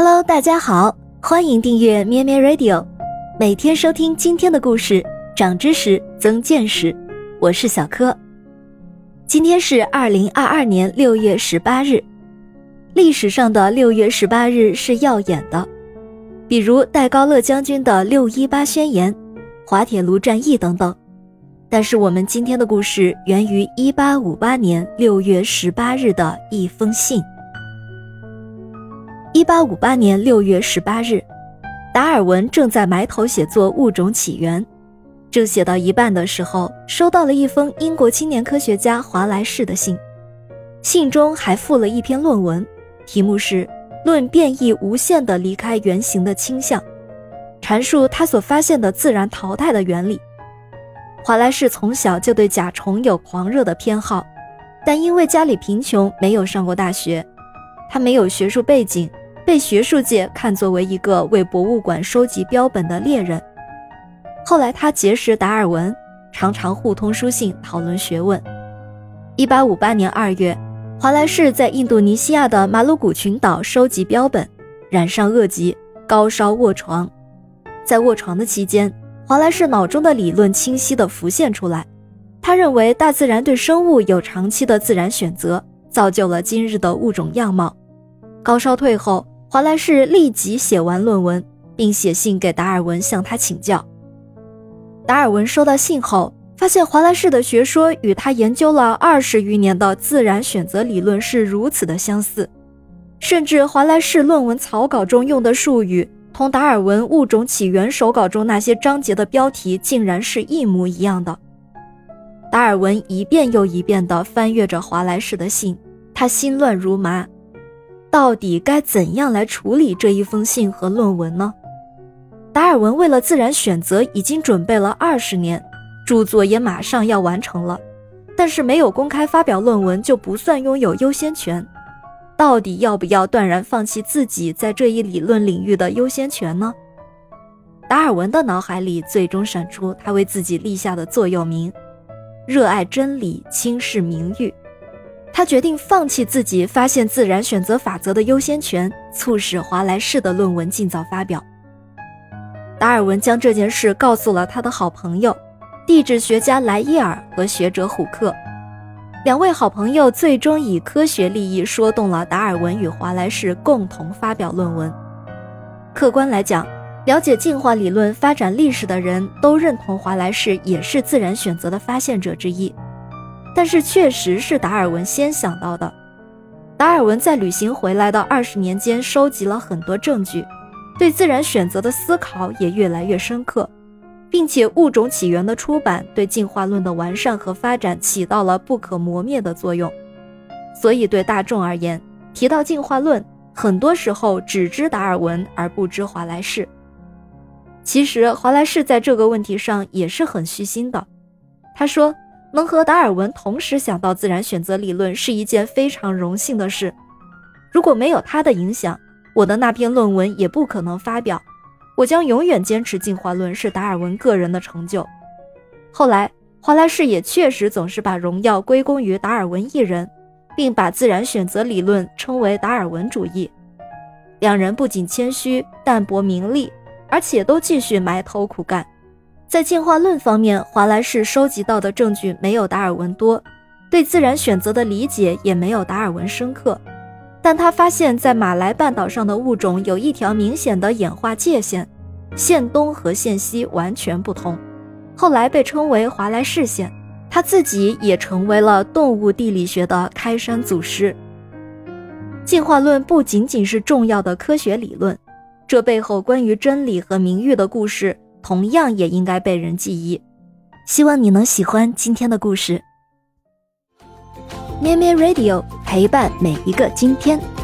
Hello，大家好，欢迎订阅咩咩 Radio，每天收听今天的故事，长知识，增见识。我是小柯。今天是二零二二年六月十八日，历史上的六月十八日是耀眼的，比如戴高乐将军的六一八宣言、滑铁卢战役等等。但是我们今天的故事源于一八五八年六月十八日的一封信。一八五八年六月十八日，达尔文正在埋头写作《物种起源》，正写到一半的时候，收到了一封英国青年科学家华莱士的信，信中还附了一篇论文，题目是《论变异无限的离开原型的倾向》，阐述他所发现的自然淘汰的原理。华莱士从小就对甲虫有狂热的偏好，但因为家里贫穷，没有上过大学，他没有学术背景。被学术界看作为一个为博物馆收集标本的猎人。后来他结识达尔文，常常互通书信，讨论学问。一八五八年二月，华莱士在印度尼西亚的马鲁古群岛收集标本，染上恶疾，高烧卧床。在卧床的期间，华莱士脑中的理论清晰地浮现出来。他认为大自然对生物有长期的自然选择，造就了今日的物种样貌。高烧退后。华莱士立即写完论文，并写信给达尔文向他请教。达尔文收到信后，发现华莱士的学说与他研究了二十余年的自然选择理论是如此的相似，甚至华莱士论文草稿中用的术语同达尔文《物种起源》手稿中那些章节的标题竟然是一模一样的。达尔文一遍又一遍地翻阅着华莱士的信，他心乱如麻。到底该怎样来处理这一封信和论文呢？达尔文为了自然选择已经准备了二十年，著作也马上要完成了，但是没有公开发表论文就不算拥有优先权。到底要不要断然放弃自己在这一理论领域的优先权呢？达尔文的脑海里最终闪出他为自己立下的座右铭：热爱真理，轻视名誉。他决定放弃自己发现自然选择法则的优先权，促使华莱士的论文尽早发表。达尔文将这件事告诉了他的好朋友，地质学家莱伊尔和学者虎克。两位好朋友最终以科学利益说动了达尔文与华莱士共同发表论文。客观来讲，了解进化理论发展历史的人都认同华莱士也是自然选择的发现者之一。但是确实是达尔文先想到的。达尔文在旅行回来的二十年间，收集了很多证据，对自然选择的思考也越来越深刻，并且《物种起源》的出版对进化论的完善和发展起到了不可磨灭的作用。所以对大众而言，提到进化论，很多时候只知达尔文而不知华莱士。其实华莱士在这个问题上也是很虚心的，他说。能和达尔文同时想到自然选择理论是一件非常荣幸的事。如果没有他的影响，我的那篇论文也不可能发表。我将永远坚持进化论是达尔文个人的成就。后来，华莱士也确实总是把荣耀归功于达尔文一人，并把自然选择理论称为达尔文主义。两人不仅谦虚淡泊名利，而且都继续埋头苦干。在进化论方面，华莱士收集到的证据没有达尔文多，对自然选择的理解也没有达尔文深刻。但他发现，在马来半岛上的物种有一条明显的演化界限，线东和线西完全不同，后来被称为华莱士线。他自己也成为了动物地理学的开山祖师。进化论不仅仅是重要的科学理论，这背后关于真理和名誉的故事。同样也应该被人记忆。希望你能喜欢今天的故事。咩咩 Radio 陪伴每一个今天。